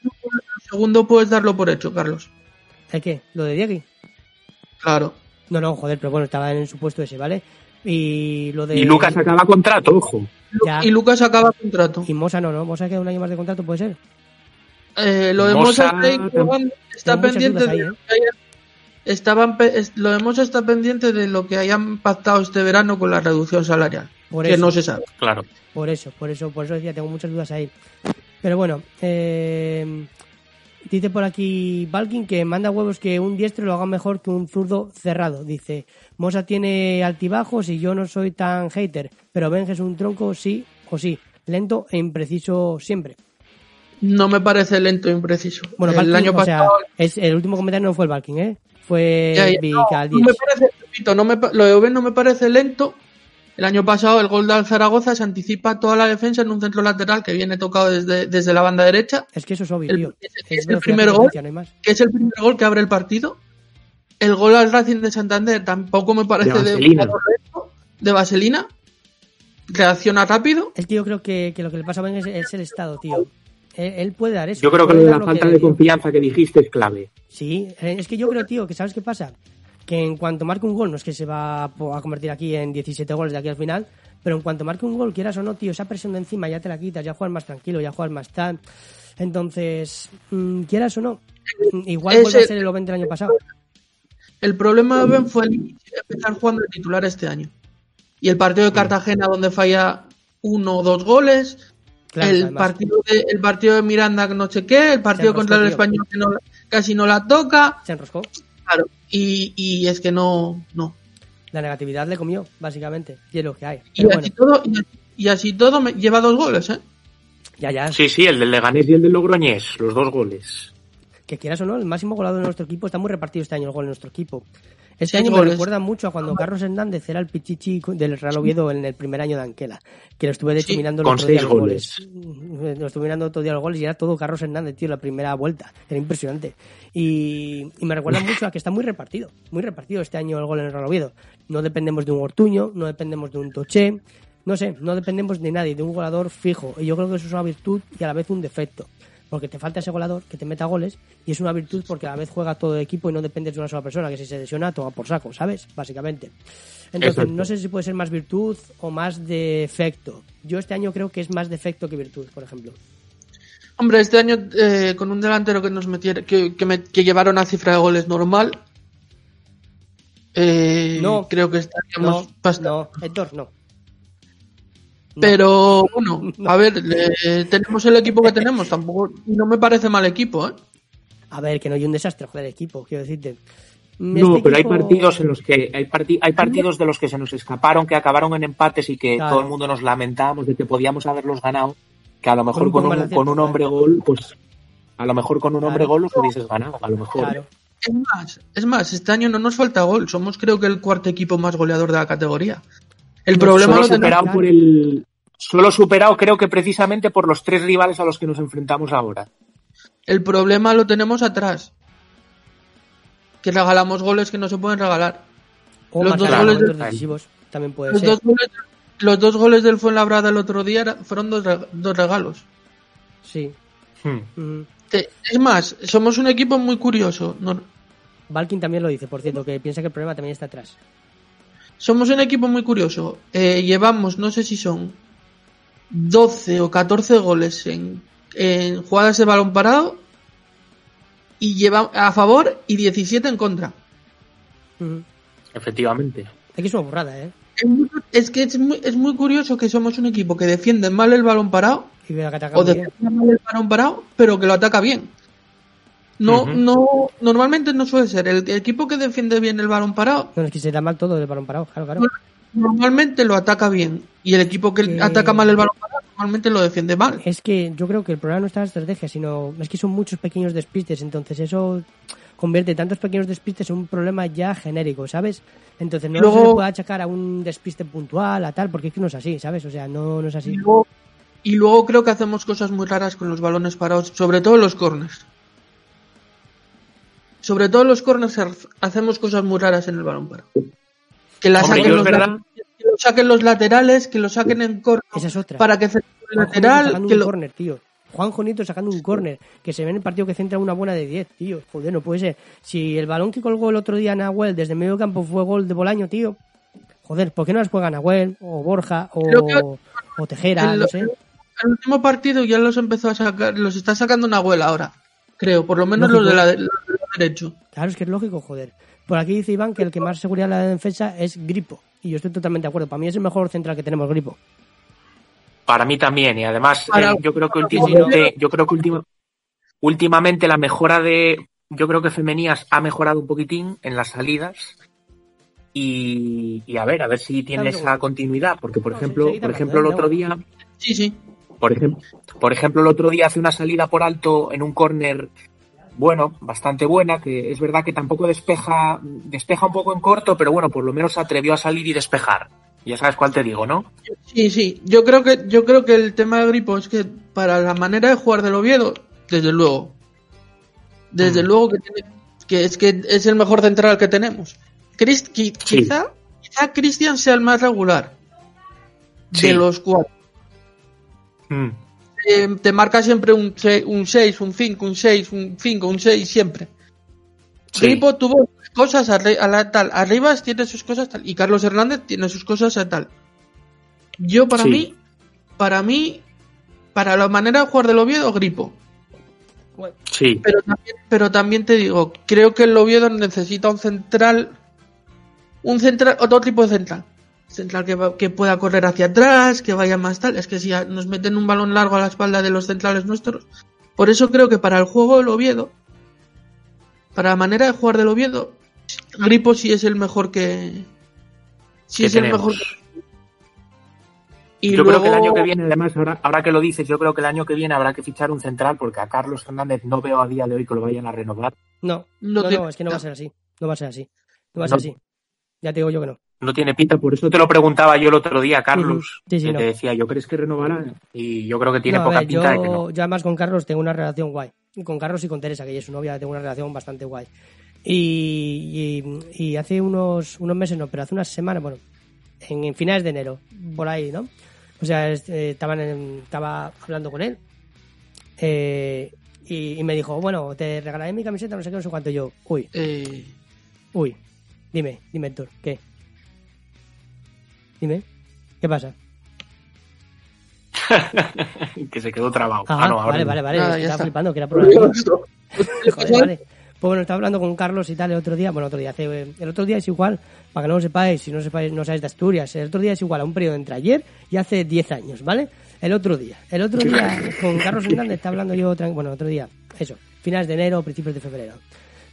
segundo puedes darlo por hecho, Carlos. ¿El qué? ¿Lo de Diegui? Claro. No, no, joder, pero bueno, estaba en su puesto ese, ¿vale? Y lo de... Y Lucas acaba contrato, ojo. Ya. Y Lucas acaba contrato. Y Mosa no, ¿no? Mosa queda un año más de contrato, puede ser. Eh, lo de Mosa- Mosa está, pendiente de ¿eh? lo que haya- estaban lo de Mosa está pendiente de lo que hayan pactado este verano con la reducción salarial. Por que eso. no se sabe. Claro. Por eso, por eso, por eso decía, tengo muchas dudas ahí. Pero bueno, eh, dice por aquí Balkin que manda huevos que un diestro lo haga mejor que un zurdo cerrado. Dice, Mosa tiene altibajos y yo no soy tan hater, pero Benja es un tronco sí o sí, lento e impreciso siempre. No me parece lento e impreciso. Bueno, el Balkin, año o sea, pasado. es, el último comentario no fue el Balkin, ¿eh? Fue Ya, ya, no, me parece, repito, no me lo de Oben no me parece lento. El año pasado el gol de Zaragoza se anticipa toda la defensa en un centro lateral que viene tocado desde, desde la banda derecha, Es que eso es obvio, El- tío. es- Es es el primer gol. no que es el primer gol que abre el partido. El gol al Racing de Santander tampoco me parece De de, vaselina. lento, de vaselina. Reacciona rápido. Es que yo creo que, que lo que le pasa a Ben es, es el estado, tío. Él, él puede dar eso. Yo creo que de la falta que de confianza que dijiste es clave. Sí, eh, es que yo creo, tío, que ¿sabes qué pasa? Que en cuanto marque un gol, no es que se va a convertir aquí en 17 goles de aquí al final, pero en cuanto marque un gol, quieras o no, tío, esa presión de encima ya te la quitas, ya juegas más tranquilo, ya juegas más tal. Entonces, mm, quieras o no, mm, igual Ese- vuelve a ser el Oven del año pasado. El problema de Ben fue el empezar jugando de titular este año. Y el partido de Cartagena donde falla uno o dos goles. Claro, el, además. partido de, el partido de Miranda que no sé qué. El partido enroscó, contra el tío. español que no, casi no la toca. Se enroscó. Claro. Y, y es que no, no. La negatividad le comió, básicamente. Y es lo que hay. Y así bueno, todo, y así, y así todo me, lleva dos goles, ¿eh? ya, ya. Sí, sí, el del Leganés y el del Logroñés, los dos goles. que quieras o no, el máximo goleador de nuestro equipo está muy repartido este año el gol en nuestro equipo. Este año me goles. recuerda mucho a cuando Carlos Hernández era el pichichi del Real Oviedo en el primer año de Anquela, que lo estuve de hecho Sí, mirando con otro día seis los goles. Lo estuve mirando otro día los goles y era todo Carlos Hernández, tío, la primera vuelta. Era impresionante. Y, y me recuerda mucho a que está muy repartido, muy repartido este año el gol en el Real Oviedo. No dependemos de un Ortuño, no dependemos de un Toché, no sé, no dependemos de nadie, de un goleador fijo. Y yo creo que eso es una virtud y a la vez un defecto. Porque te falta ese goleador que te meta goles y es una virtud porque a la vez juega todo el equipo y no dependes de una sola persona, que si se lesiona toma por saco, ¿sabes? Básicamente. Entonces, Exacto. no sé si puede ser más virtud o más defecto. Yo este año creo que es más defecto que virtud, por ejemplo. Hombre, este año eh, con un delantero que nos metiera, que, que, me- que llevara una cifra de goles normal, eh, No. creo que estaríamos No, bastante- no, Héctor, no. Pero bueno, a ver, le- tenemos el equipo que tenemos, tampoco no me parece mal equipo, ¿eh? A ver, que no hay un desastre, joder, equipo, quiero decirte. Mm, No, este pero hay partidos en los que hay, parti- hay partidos de los que se nos escaparon, que acabaron en empates y que Claro. todo el mundo nos lamentamos de que podíamos haberlos ganado, que a lo mejor un con un, con un hombre gol, pues a lo mejor con un Claro. hombre gol los hubieses ganado, a lo mejor. Claro. Es más, es más, este año no nos falta gol, somos creo que el cuarto equipo más goleador de la categoría. El problema Solo lo tenemos, superado por el solo superado creo que precisamente por los tres rivales a los que nos enfrentamos ahora. el problema lo tenemos atrás. Que regalamos goles que no se pueden regalar. O Los dos goles de- decisivos, también puede Los ser. dos, goles, los dos goles del Fuenlabrada el otro día fueron dos, dos regalos. Sí. Hmm. Mm. Es más, somos un equipo muy curioso. no- Balkin también lo dice, por cierto, que piensa que el problema también está atrás. Somos un equipo muy curioso. Eh, llevamos, no sé si son 12 o 14 goles en, en jugadas de balón parado y lleva a favor y 17 en contra. Efectivamente. Es que es una burrada, ¿eh? Es, muy- es que es muy, es muy curioso que somos un equipo que defiende mal el balón parado Y vea que ataca o defiende mal el balón parado, pero que lo ataca bien. No, no, normalmente no suele ser. El, equipo que defiende bien el balón parado, No, es que se da mal todo el balón parado, claro, claro. normalmente lo ataca bien. Y el equipo que ataca mal el balón parado, normalmente lo defiende mal. Es que yo creo que el problema no está en la estrategia, sino es que son muchos pequeños despistes, entonces eso convierte tantos pequeños despistes en un problema ya genérico, ¿sabes? Entonces no Luego- se le puede achacar a un despiste puntual, a tal, porque es que no es así, ¿sabes? O sea, no, no es Y así. luego, y luego creo que hacemos cosas muy raras con los balones parados, sobre todo en los corners. Sobre todo en los corners ha- hacemos cosas muy raras en el balón parado. Que la Hombre, saquen los, laterales, que lo saquen los laterales, que lo saquen en corner Esa es otra. para que centre el lateral, sacando que un lo- córner, tío. Juanjo Nieto sacando un córner. Que se ve en el partido que centra una buena de 10, tío. Joder, no puede ser. Si el balón que colgó el otro día Nahuel desde medio campo fue gol de Bolaño, tío. Joder, ¿por qué no las juega Nahuel? O Borja, que- o, o Tejera, el- no sé. el último partido ya los empezó a sacar, los está sacando una abuela ahora, creo, por lo menos los, de la, los derecho. Claro, es que es lógico, joder. Por aquí dice Iván que el que más seguridad le da la defensa es Gripo. Y yo estoy totalmente de acuerdo. Para mí es el mejor central que tenemos, Gripo. Para mí también, y además Para- eh, yo creo que últimamente, yo creo que última- últimamente la mejora de, yo creo que Femenías ha mejorado un poquitín en las salidas y, y a ver, a ver si tiene esa continuidad, porque por No, ejemplo, por ejemplo el otro día, Sí, sí. por ejemplo, por ejemplo el otro día hace una salida por alto en un córner bueno, bastante buena, que es verdad que tampoco despeja, despeja un poco en corto, pero bueno, por lo menos se atrevió a salir y despejar. Ya sabes cuál te digo, ¿no? Sí, sí. Yo creo que yo creo que el tema de Gripo es que para la manera de jugar del Oviedo, desde luego. Desde Mm. luego que tiene- que es que es el mejor central que tenemos. Chris- qui- Sí. Quizá quizá Cristian sea el más regular Sí. de los cuatro. Mm. Te marca siempre un 6, un 6, un 5, un 6, un 5, un 6 siempre. Sí. Gripo tuvo cosas arri- a la tal. Arribas tiene sus cosas tal. Y Carlos Hernández tiene sus cosas a tal. Yo, para Sí. mí, para mí, para la manera de jugar del Oviedo, Gripo. Sí. Pero también, pero también te digo, creo que el Oviedo necesita un central. Un central, otro tipo de central. Central que, va- que pueda correr hacia atrás, que vaya más tal. Es que si nos meten un balón largo a la espalda de los centrales nuestros. Por eso creo que para el juego del Oviedo, para la manera de jugar del Oviedo, Gripo sí es el mejor que. Sí que es el mejor. que- Y yo creo que el año que viene, además, ahora, ahora que lo dices, yo creo que el año que viene habrá que fichar un central porque a Carlos Hernández no veo a día de hoy que lo vayan a renovar. No, No no, no, es que no va a ser así. No va a ser así. No va a ser así. Ya te digo yo que no. No tiene pinta, por eso te lo preguntaba yo el otro día, Carlos. Sí, sí, que no. te decía, ¿yo crees que renovará? Y yo creo que tiene No, poca ver, pinta de yo, que no. yo además con Carlos tengo una relación guay. Y con Carlos y con Teresa, que ella es su novia, tengo una relación bastante guay. Y, y, y hace unos, unos meses, no, pero hace unas semanas, bueno, en, en finales de enero, por ahí, ¿no? O sea, eh, estaban en- estaba hablando con él eh, y, y me dijo, bueno, te regalaré mi camiseta, no sé qué, no sé cuánto. Yo, uy, Eh, uy, dime, dime, Héctor, ¿qué? Dime, ¿qué pasa? que se quedó trabado. Ah, Ah, no, ahora vale, vale, vale, ya estaba está. flipando, que era ¿Qué Joder, vale. Pues bueno, estaba hablando con Carlos y tal el otro día. Bueno, otro día. Hace, eh, el otro día es igual, para que no lo sepáis, si no sepáis, no sabéis de Asturias. El otro día es igual a un periodo entre ayer y hace 10 años, ¿vale? El otro día. El otro día con Carlos Hernández está hablando yo, bueno, otro día. Eso, finales de enero, principios de febrero.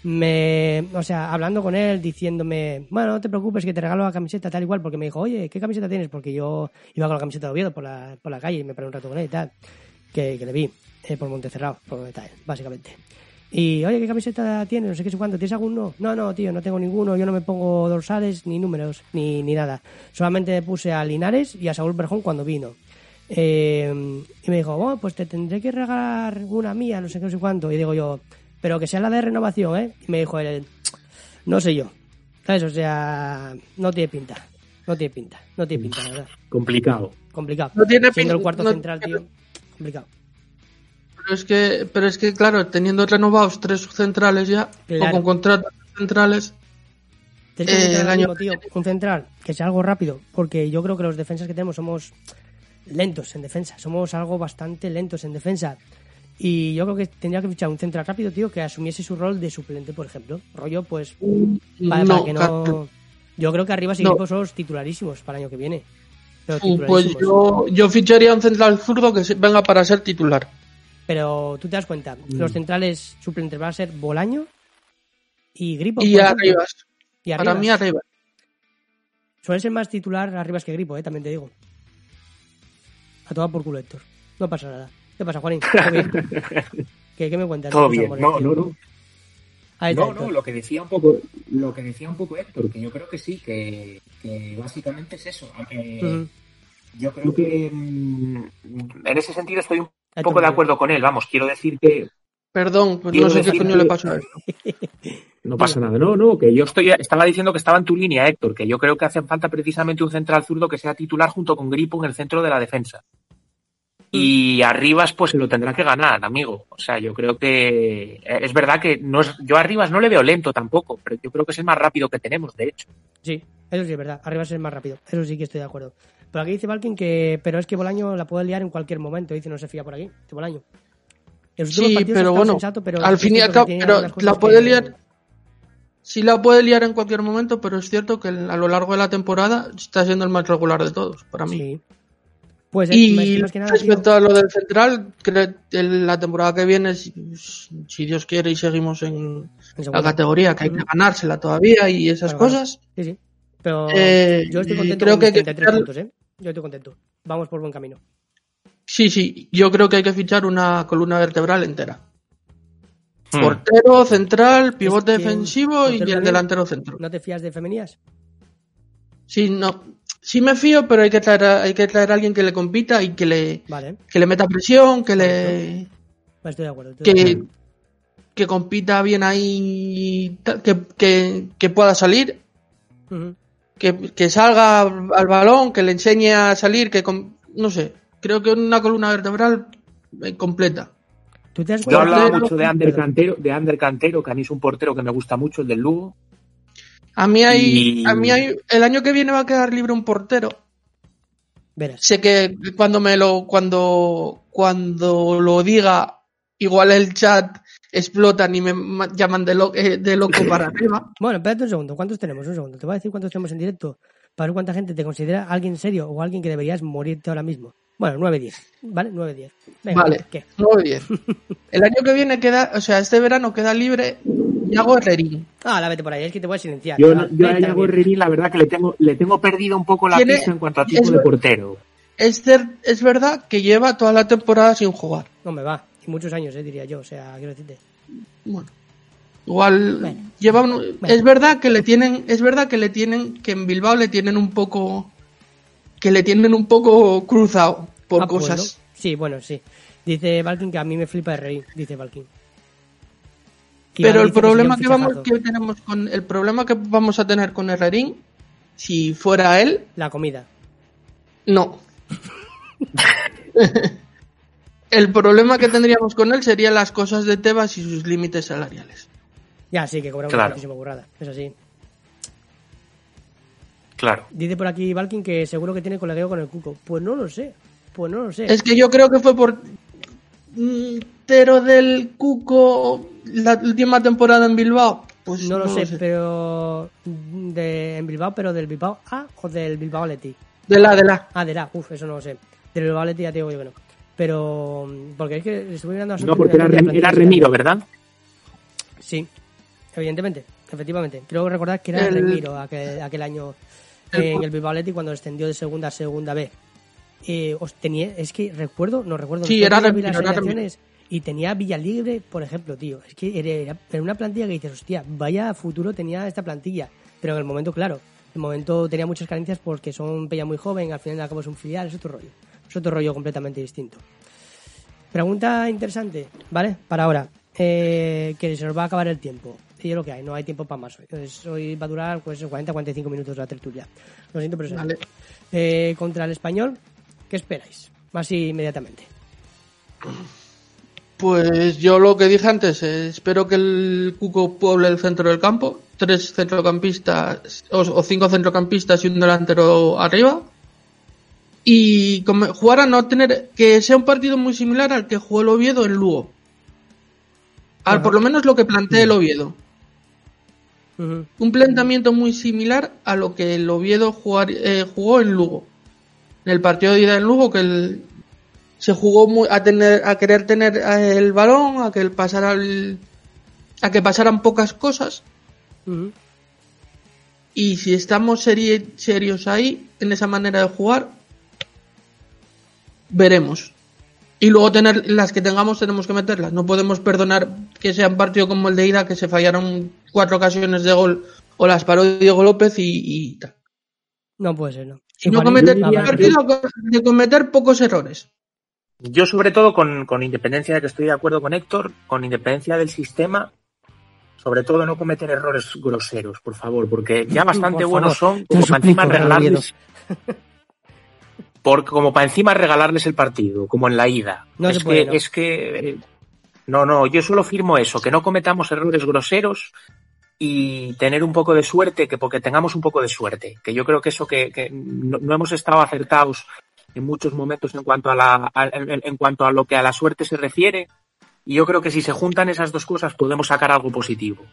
Me, o sea, hablando con él, diciéndome, bueno, no te preocupes que te regalo la camiseta tal igual, porque me dijo, oye, ¿qué camiseta tienes? Porque yo iba con la camiseta de Oviedo por la, por la calle y me paré un rato con él y tal, que, que le vi eh, por Montecerrado, por donde está básicamente. Y, oye, ¿qué camiseta tienes? No sé qué sé cuánto. ¿Tienes alguno? No, no, tío, no tengo ninguno. Yo no me pongo dorsales, ni números, ni, ni nada. Solamente me puse a Linares y a Saúl Berjón cuando vino. Eh, y me dijo, pues te tendré que regalar una mía, no sé qué, no sé cuánto. Y digo yo, pero que sea la de renovación, ¿eh? Y me dijo él, no sé yo. ¿Sabes? O sea, no tiene pinta. No tiene pinta. No tiene pinta, la verdad. Complicado. Complicado. No tiene Siendo pin- el cuarto no central, tiene- tío. Complicado. Pero es que, pero es que claro, teniendo renovados tres centrales ya, Claro. o con contratos centrales, que Eh, el año- mismo, tío, un central que sea algo rápido, porque yo creo que los defensas que tenemos somos lentos en defensa, somos algo bastante lentos en defensa. Y yo creo que tendría que fichar un central rápido, tío, que asumiese su rol de suplente, por ejemplo. Rollo, pues, para, no, para que no... Yo creo que arriba sí No. equipos somos titularísimos para el año que viene. Pues yo, yo ficharía un central zurdo que venga para ser titular. Pero tú te das cuenta, Mm. los centrales suplentes van a ser Bolaño y Gripo. Y por ejemplo. arriba, Y para Arribas. mí arriba. Suele ser más titular Arribas que Gripo, eh, también te digo. A tomar por culo, Héctor. No pasa nada. ¿Qué pasa, Juanín? ¿Todo bien? ¿Qué, qué me cuentas? Todo ¿Qué bien. pasa, No, Juanín, no, no. Ahí está, No, Héctor. no, lo que decía un poco, lo que decía un poco Héctor, que yo creo que sí, que, que básicamente es eso. Eh, Ujú. Yo creo que mm, en ese sentido estoy un Héctor, poco de acuerdo con él. Vamos, quiero decir que Perdón, pues no sé qué coño le pasó a esto. no, no pasa nada. No, no, que yo estoy, estaba diciendo que estaba en tu línea, Héctor, que yo creo que hace falta precisamente un central zurdo que sea titular junto con Gripo en el centro de la defensa. Y Arribas, pues se lo tendrá que ganar, amigo. O sea, yo creo que eh, es verdad que no es, yo a Arribas no le veo lento tampoco, pero yo creo que es el más rápido que tenemos, de hecho. Sí, eso sí es verdad. Arribas es el más rápido. Eso sí que estoy de acuerdo. Pero aquí dice Valkin que, pero es que Bolaño la puede liar en cualquier momento. Dice, no se fía por aquí, este Bolaño. Sí, pero bueno, sensato, pero al fin y al cabo, pero la puede que- liar. Sí la puede liar en cualquier momento, pero es cierto que a lo largo de la temporada está siendo el más regular de todos, para mí. Sí. Pues es, es Y que más que nada, tío, respecto a lo del central, creo que la temporada que viene, si, si Dios quiere y seguimos en en la categoría, que hay que ganársela todavía y esas cosas, Sí, sí. Pero Eh, yo estoy contento creo con que mis hay que 33 fichar- puntos, ¿eh? Yo estoy contento. Vamos por buen camino. sí, sí, yo creo que hay que fichar una columna vertebral entera. Hmm. Portero, central, pivote Es que defensivo y el delantero centro. ¿No te fías de femenías? Sí, no, sí me fío, pero hay que traer a, hay que traer a alguien que le compita y que le, Vale, que le meta presión, que le estoy de acuerdo. estoy de que, acuerdo. que compita bien ahí, que, que, que pueda salir, que, que salga al balón, que le enseñe a salir, que no sé, creo que una columna vertebral eh, completa. ¿Tú te has Yo hablaba mucho de Ander. Cantero, de Ander Cantero, que a mí es un portero que me gusta mucho, el del Lugo. A mí hay, Y- a mí hay, el año que viene va a quedar libre un portero. Verás. Sé que cuando me lo, cuando, cuando lo diga, igual el chat explotan y me ma- llaman de, lo- eh, de loco para arriba. Bueno, espérate un segundo. ¿Cuántos tenemos? Un segundo. Te voy a decir cuántos tenemos en directo para ver cuánta gente te considera alguien serio o alguien que deberías morirte ahora mismo. Bueno, 9-10. ¿Vale? 9-10. Venga, Vale. ¿qué? 9-10. El año que viene queda, o sea, este verano queda libre Yago Herrerín. Ah, la vete por ahí. Es que te voy a silenciar. Yo, Ah, yo a bien. Herrerín, la verdad que le tengo, le tengo perdido un poco la pista en cuanto a tipo es- de portero. Es, es verdad que lleva toda la temporada sin jugar. No me va. Y muchos años, eh, diría yo. O sea, quiero decirte. Bueno, igual Bueno. lleva un- es verdad que le tienen, es verdad que le tienen, que en Bilbao le tienen un poco, que le tienen un poco cruzado por Ah, pues, cosas. ¿no? Sí, bueno, sí. Dice Valkin que a mí me flipa RI, dice Valkin. Pero el problema que vamos que tenemos con el problema que vamos a tener con Herrerín, si fuera él, La comida. no. el problema que tendríamos con él serían las cosas de Tebas y sus límites salariales. Ya, sí, que cobra una Claro. muchísima burrada. Es así. Claro. Dice por aquí Valkin que seguro que tiene colegueo con el Cuco. Pues no lo sé. Pues no lo sé. Es que yo creo que fue por mm, Tero del Cuco la última temporada en Bilbao. Pues no lo sé, pero de, en Bilbao, pero del Bilbao A o del Bilbao Leti. De la, de la. Ah, de la, uff, eso no lo sé. Del Bilbao Leti ya te digo yo que no. Pero, porque es que estuve mirando las No, porque era, Rem- era Remiro. ¿verdad? Sí, evidentemente, efectivamente. Creo recordar que era El- Remiro aquel, aquel año El- en el Bilbao Athletic cuando descendió de segunda a segunda B. Eh, os tenía, es que recuerdo, no recuerdo. Sí, no era Remiro, las era alineaciones Y tenía Villalibre, por ejemplo, tío. Es que era, era una plantilla que dices, hostia, vaya futuro tenía esta plantilla. Pero en el momento, claro, en el momento tenía muchas carencias porque son Peña muy joven, al final acabas un filial, es otro rollo. Es otro rollo completamente distinto. Pregunta interesante, ¿vale? Para ahora. Eh, que se nos va a acabar el tiempo. Y es lo que hay, no hay tiempo para más hoy. Entonces, hoy va a durar pues 40-45 minutos la tertulia. Lo siento, pero es. Vale. Eh, contra el español, ¿qué esperáis? Más inmediatamente. Pues yo lo que dije antes, eh, espero que el Cuco pueble el centro del campo, tres centrocampistas o, o cinco centrocampistas y un delantero arriba. Y come- jugar a no tener que sea un partido muy similar al que jugó el Oviedo en Lugo. Al, Ajá. por lo menos lo que plantea el Oviedo. Un planteamiento muy similar a lo que el Oviedo jugar- eh, jugó en Lugo. En el partido de ida en Lugo, que el- se jugó muy, a, tener, a querer tener eh, el balón, a que el pasara el- a que pasaran pocas cosas. Y si estamos seri- serios ahí, en esa manera de jugar, veremos. Y luego tener las que tengamos tenemos que meterlas. No podemos perdonar que sea un partido como el de ida, que se fallaron cuatro ocasiones de gol o las paró Diego López y, y tal. No puede ser, ¿no? Cometer partido de cometer pocos errores. Yo sobre todo con, con independencia de que estoy de acuerdo con Héctor, con independencia del sistema, sobre todo no cometer errores groseros, por favor, porque ya bastante Por buenos favor, son como para encima regalarles por, como para encima regalarles el partido, como en la ida. No es puede, que, ¿no? es que no, no, yo solo firmo eso, que no cometamos errores groseros y tener un poco de suerte, que porque tengamos un poco de suerte, que yo creo que eso que, que no, no hemos estado acertados en muchos momentos en cuanto a la a- en, en cuanto a lo que a la suerte se refiere y yo creo que si se juntan esas dos cosas podemos sacar algo positivo.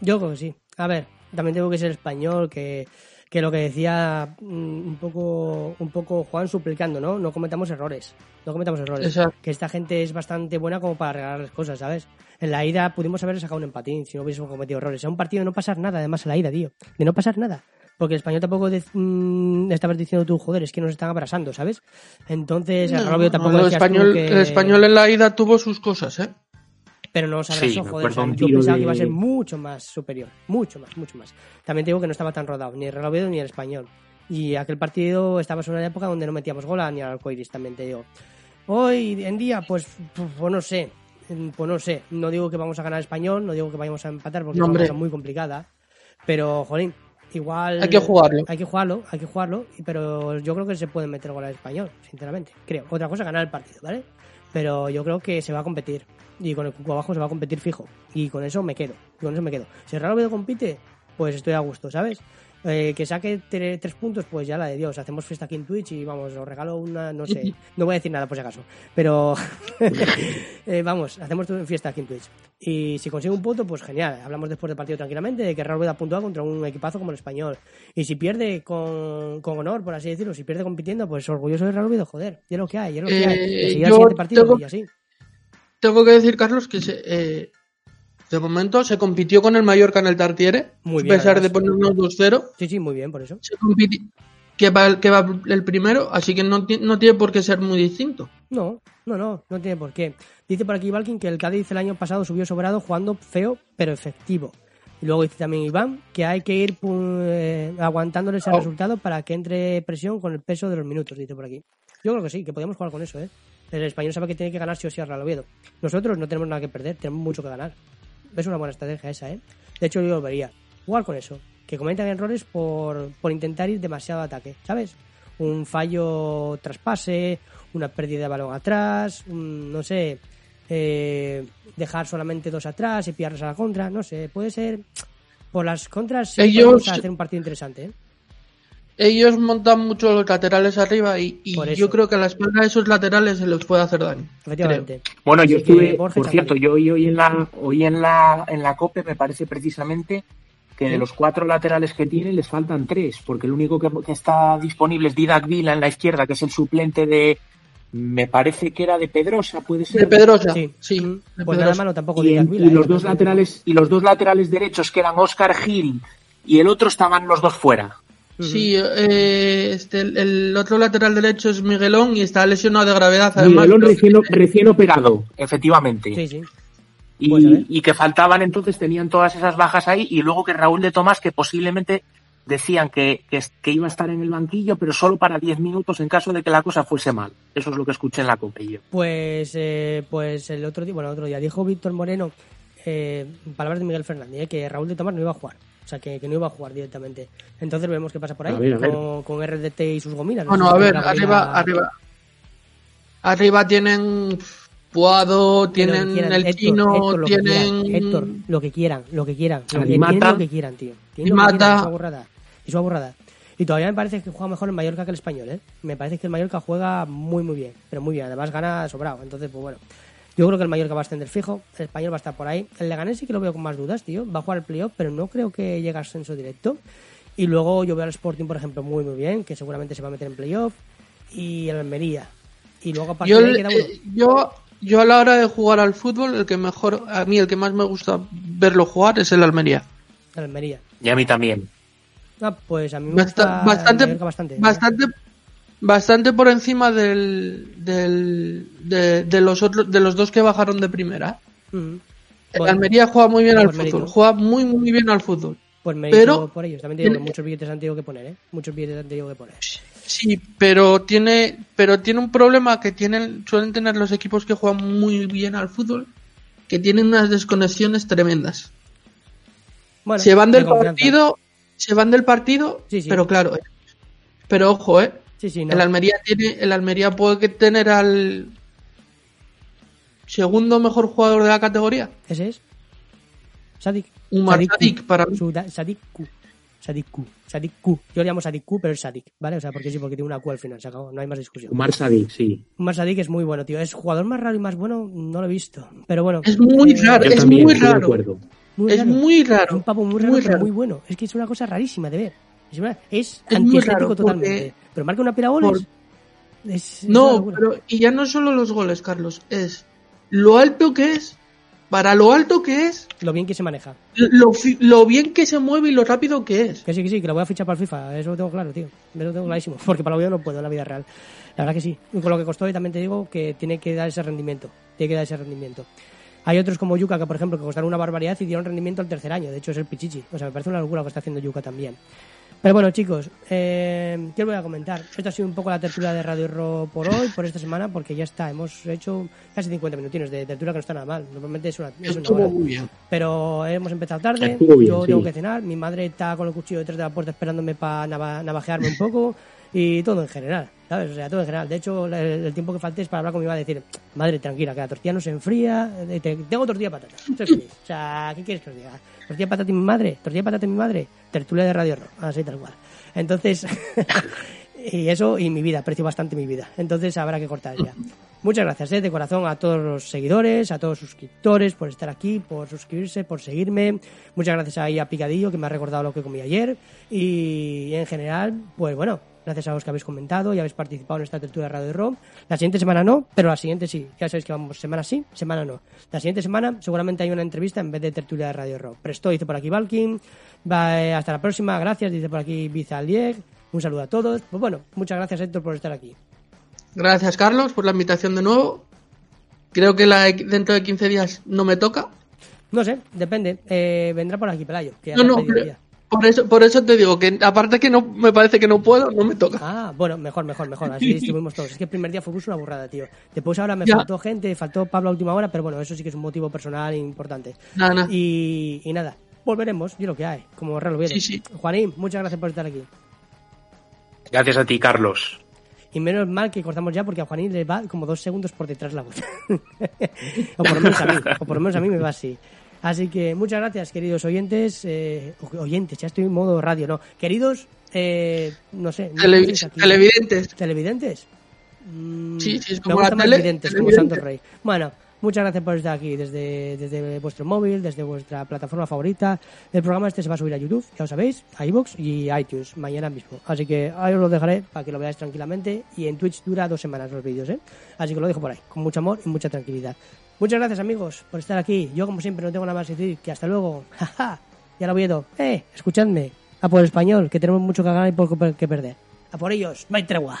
Yo creo que sí. A ver, también tengo que ser español, que, que lo que decía mm, un poco, un poco Juan suplicando, ¿no? No cometamos errores. No cometamos errores. Exacto. Que esta gente es bastante buena como para regalarles cosas, ¿sabes? En la ida pudimos haber sacado un empatín si no hubiésemos cometido errores. Es un partido de no pasar nada, además, en la ida, tío. De no pasar nada. Porque el español tampoco de, mm, estabas diciendo tú, joder, es que nos están abrasando, ¿sabes? Entonces, el No, Robio tampoco no, el, español, que- el español en la ida tuvo sus cosas, ¿eh? pero no nos Sí, abrazó, me joder. o sea, yo pensaba de- que iba a ser mucho más superior. Mucho más, mucho más. También te digo que no estaba tan rodado, ni el Real Oviedo ni el español. Y aquel partido estabas en una época donde no metíamos gola ni al arcoiris, también te digo. Hoy en día, pues, pues, pues no sé. Pues no sé. No digo que vamos a ganar el español, no digo que vayamos a empatar porque No, es una cosa muy complicada. Pero, jolín, igual. Hay que jugarlo. Hay que jugarlo, hay que jugarlo. Pero yo creo que se puede meter gol al español, sinceramente. Creo. Otra cosa, ganar el partido, ¿vale? Pero yo creo que se va a competir. Y con el cuco abajo se va a competir fijo. Y con eso me quedo. Y con eso me quedo. Si el Real Oviedo compite, pues estoy a gusto, ¿sabes? Eh, que saque tre- tres puntos, pues ya la de Dios. Hacemos fiesta aquí en Twitch y vamos, os regalo una, no sé, no voy a decir nada por si acaso. Pero eh, vamos, hacemos fiesta aquí en Twitch. Y si consigue un punto, pues genial. Hablamos después del partido tranquilamente de que Real Oviedo ha puntuado contra un equipazo como el español. Y si pierde con, con honor, por así decirlo, si pierde compitiendo, pues orgulloso de Real Oviedo, joder. Y es lo que hay, y es lo que hay. Eh, yo siguiente partido tengo- y así. Tengo que decir, Carlos, que se, eh, de momento se compitió con el Mallorca en el Tartiere, Muy a pesar de ponernos 2-0. Sí, sí, muy bien, por eso. Se compiti- que va, el- que va el primero, así que no, no tiene por qué ser muy distinto. No, no, no, no tiene por qué. Dice por aquí Valkin que el Cádiz el año pasado subió sobrado jugando feo pero efectivo. Y luego dice también Iván que hay que ir eh, aguantándoles el Oh. resultado para que entre presión con el peso de los minutos, dice por aquí. Yo creo que sí, que podemos jugar con eso, ¿eh? El español sabe que tiene que ganar sí o sí al Real Oviedo. Nosotros no tenemos nada que perder, tenemos mucho que ganar. Es una buena estrategia esa, ¿eh? De hecho, yo lo vería. Jugar con eso. Que cometan errores por, por intentar ir demasiado ataque, ¿sabes? Un fallo tras pase, una pérdida de balón atrás, un- no sé, eh, dejar solamente dos atrás y pillarlos a la contra, no sé, puede ser. Por las contras sí Ellos- hacer un partido interesante, ¿eh? Ellos montan mucho los laterales arriba y, yo creo que a la espalda de esos laterales se les puede hacer daño. Bueno, yo estuve, por cierto, yo hoy, hoy en la hoy en la en la COPE me parece precisamente que de los cuatro laterales que tienen les faltan tres, porque el único que, que está disponible es Didac Vila en la izquierda, que es el suplente de me parece que era de Pedrosa, puede ser. De Pedrosa, Sí, sí. De Pues nada Pedrosa. malo tampoco y, digas en- Vila, y ¿eh? los dos laterales y los dos laterales derechos que eran Oscar Gil y el otro estaban los dos fuera. Sí, eh, este, el, otro lateral derecho es Miguelón y está lesionado de gravedad. Además, Miguelón recién, que- recién operado, efectivamente. Sí, sí. y, Pues, que faltaban entonces, tenían todas esas bajas ahí, y luego que Raúl de Tomás, que posiblemente decían que, que, que iba a estar en el banquillo, pero solo para 10 minutos en caso de que la cosa fuese mal. Eso es lo que escuché en la copilla. Pues, eh, pues el otro día, bueno, el otro día dijo Víctor Moreno, eh, palabras de Miguel Fernández, eh, que Raúl de Tomás no iba a jugar. O sea, que, que no iba a jugar directamente. Entonces veremos qué pasa por ahí A ver, a ver. Con, con RDT y sus gominas. No Bueno, a ver, arriba, arriba. Arriba tienen Puado, tienen quieran. el Héctor, chino, Héctor, lo que tienen. quieran. Héctor, lo que quieran, lo que quieran. Lo que, tienen lo que quieran, tío. Tienen Y lo que quieran, Mata. es una burrada. Es una burrada. Y todavía me parece que juega mejor el Mallorca que el español, ¿eh? Me parece que el Mallorca juega muy, muy bien. Pero muy bien. Además gana sobrado. Entonces, pues bueno. Yo creo que el Mallorca va a ascender fijo. El español va a estar por ahí. El Leganés sí que lo veo con más dudas, tío. Va a jugar el playoff, pero no creo que llegue a ascenso directo. Y luego yo veo al Sporting, por ejemplo, muy, muy bien. Que seguramente se va a meter en playoff. Y el Almería. Y luego a Yo, de ahí queda uno. eh, yo, yo a la hora de jugar al fútbol, el que mejor, a mí el que más me gusta verlo jugar es el Almería. El Almería. Y a mí también. Ah, pues a mí me gusta el bastante, Mallorca bastante. ¿eh? bastante, bastante por encima del, del de, de los otros, de los dos que bajaron de primera. Ujú. El Bueno, Almería juega muy bien por al fútbol, juega muy muy bien al fútbol. Pues mérito pero- por ellos. También te digo que tiene- muchos billetes han tenido que poner, ¿eh? Muchos billetes han tenido que poner. Sí, pero tiene, pero tiene un problema que tienen, suelen tener los equipos que juegan muy bien al fútbol, que tienen unas desconexiones tremendas. Bueno, se van de del partido, se van del partido, Sí, sí. pero claro, eh, pero ojo, eh, Sí, sí, no. el Almería tiene, el Almería puede que tener al segundo mejor jugador de la categoría, Ese es. Sadik. Umar Sadik para mí. Sadik Q. Sadik Q. Sadik Q. Yo le llamo Sadik Q, pero es Sadik, ¿vale? O sea, porque sí, porque tiene una Q al final, se acabó, no hay más discusión. Umar Sadik, sí. Umar Sadik es muy bueno, tío. Es jugador más raro y más bueno, no lo he visto. Pero bueno. Es muy eh, raro, es también, muy raro. acuerdo. muy Es raro. muy Es raro. un pavo muy raro, muy pero muy bueno. Es que es una cosa rarísima de ver. Es, una- es Es antiestético totalmente. Pero marca una pila goles. por- Es, No, pero y ya no solo los goles, Carlos, es lo alto que es, para lo alto que es, Lo bien que se maneja. lo, lo bien que se mueve y lo rápido que es. Que sí, que sí, que lo voy a fichar para el FIFA. Eso lo tengo claro, tío. Eso lo tengo clarísimo. Porque para lo video no puedo en la vida real. La verdad que sí. Y con lo que costó, y también te digo que tiene que dar ese rendimiento. Tiene que dar ese rendimiento. Hay otros como Yuka que, por ejemplo, que costaron una barbaridad y dieron rendimiento al tercer año. De hecho, es el Pichichi. O sea, me parece una locura lo que está haciendo Yuka también. Pero bueno, chicos, eh, ¿qué os voy a comentar? Esta ha sido un poco la tertulia de Radio Ro por hoy, por esta semana, porque ya está. Hemos hecho casi 50 minutines de tertulia que no está nada mal. Normalmente es una, es una hora. Estuvo muy bien. Pero hemos empezado tarde, bien, yo sí. tengo que cenar, mi madre está con el cuchillo detrás de la puerta esperándome para navajearme un poco y todo en general, ¿sabes? O sea, todo en general. De hecho, el, tiempo que falte es para hablar con mi madre y decir, madre, tranquila, que la tortilla no se enfría, eh, te- tengo tortilla de patata. O sea, ¿qué quieres que os diga? Tortilla de patata y mi madre, tortilla de patata y mi madre, tertulia de Radio Rock, así tal cual. Entonces, y eso y mi vida, aprecio bastante mi vida. Entonces habrá que cortar ya. Muchas gracias eh, de corazón a todos los seguidores, a todos los suscriptores por estar aquí, por suscribirse, por seguirme. Muchas gracias ahí a Picadillo que me ha recordado lo que comí ayer. Y en general, pues bueno, gracias a los que habéis comentado y habéis participado en esta tertulia de Radio Rom. La siguiente semana no, pero la siguiente sí. Ya sabéis que vamos semana sí, semana no. La siguiente semana seguramente hay una entrevista en vez de tertulia de Radio Rom. Presto, dice por aquí Valkin. Va, hasta la próxima, gracias, dice por aquí Bizalieg. Un saludo a todos. Pues bueno, muchas gracias Héctor por estar aquí. Gracias, Carlos, por la invitación de nuevo. Creo que la, dentro de 15 días no me toca. No sé, depende. Eh, vendrá por aquí Pelayo. Que ya No, no, pero-. Por eso, por eso te digo que aparte que no me parece que no puedo, no me toca. Ah, bueno, mejor, mejor, mejor. Así distribuimos todos. Es que el primer día fue una burrada, tío. Después ahora me Ya. faltó gente, faltó Pablo a última hora, pero bueno, eso sí que es un motivo personal importante. Nada, nada. Y, y nada, volveremos, y lo que hay, como Real Oviedo. Sí, sí. Juanín, muchas gracias por estar aquí. Gracias a ti, Carlos. Y menos mal que cortamos ya porque a Juanín le va como dos segundos por detrás la voz. o por lo menos a mí, o por lo menos a mí me va así. Así que muchas gracias, queridos oyentes. eh, oyentes, ya estoy en modo radio, ¿no? Queridos, eh, no sé. televidentes. ¿Televidentes? Mm, Sí, sí, es me como gustan la más tele, videntes, como. Santos Rey. Bueno, muchas gracias por estar aquí desde, desde vuestro móvil, desde vuestra plataforma favorita. El programa este se va a subir a YouTube, ya lo sabéis, a iVoox y a iTunes mañana mismo. Así que ahí os lo dejaré para que lo veáis tranquilamente. Y en Twitch dura dos semanas los vídeos, ¿eh? Así que lo dejo por ahí, con mucho amor y mucha tranquilidad. Muchas gracias, amigos, por estar aquí. Yo, como siempre, no tengo nada más que decir que hasta luego. Jaja, ya lo viedo. Eh, escuchadme. A por el español, que tenemos mucho que ganar y poco que perder. A por ellos, no hay tregua.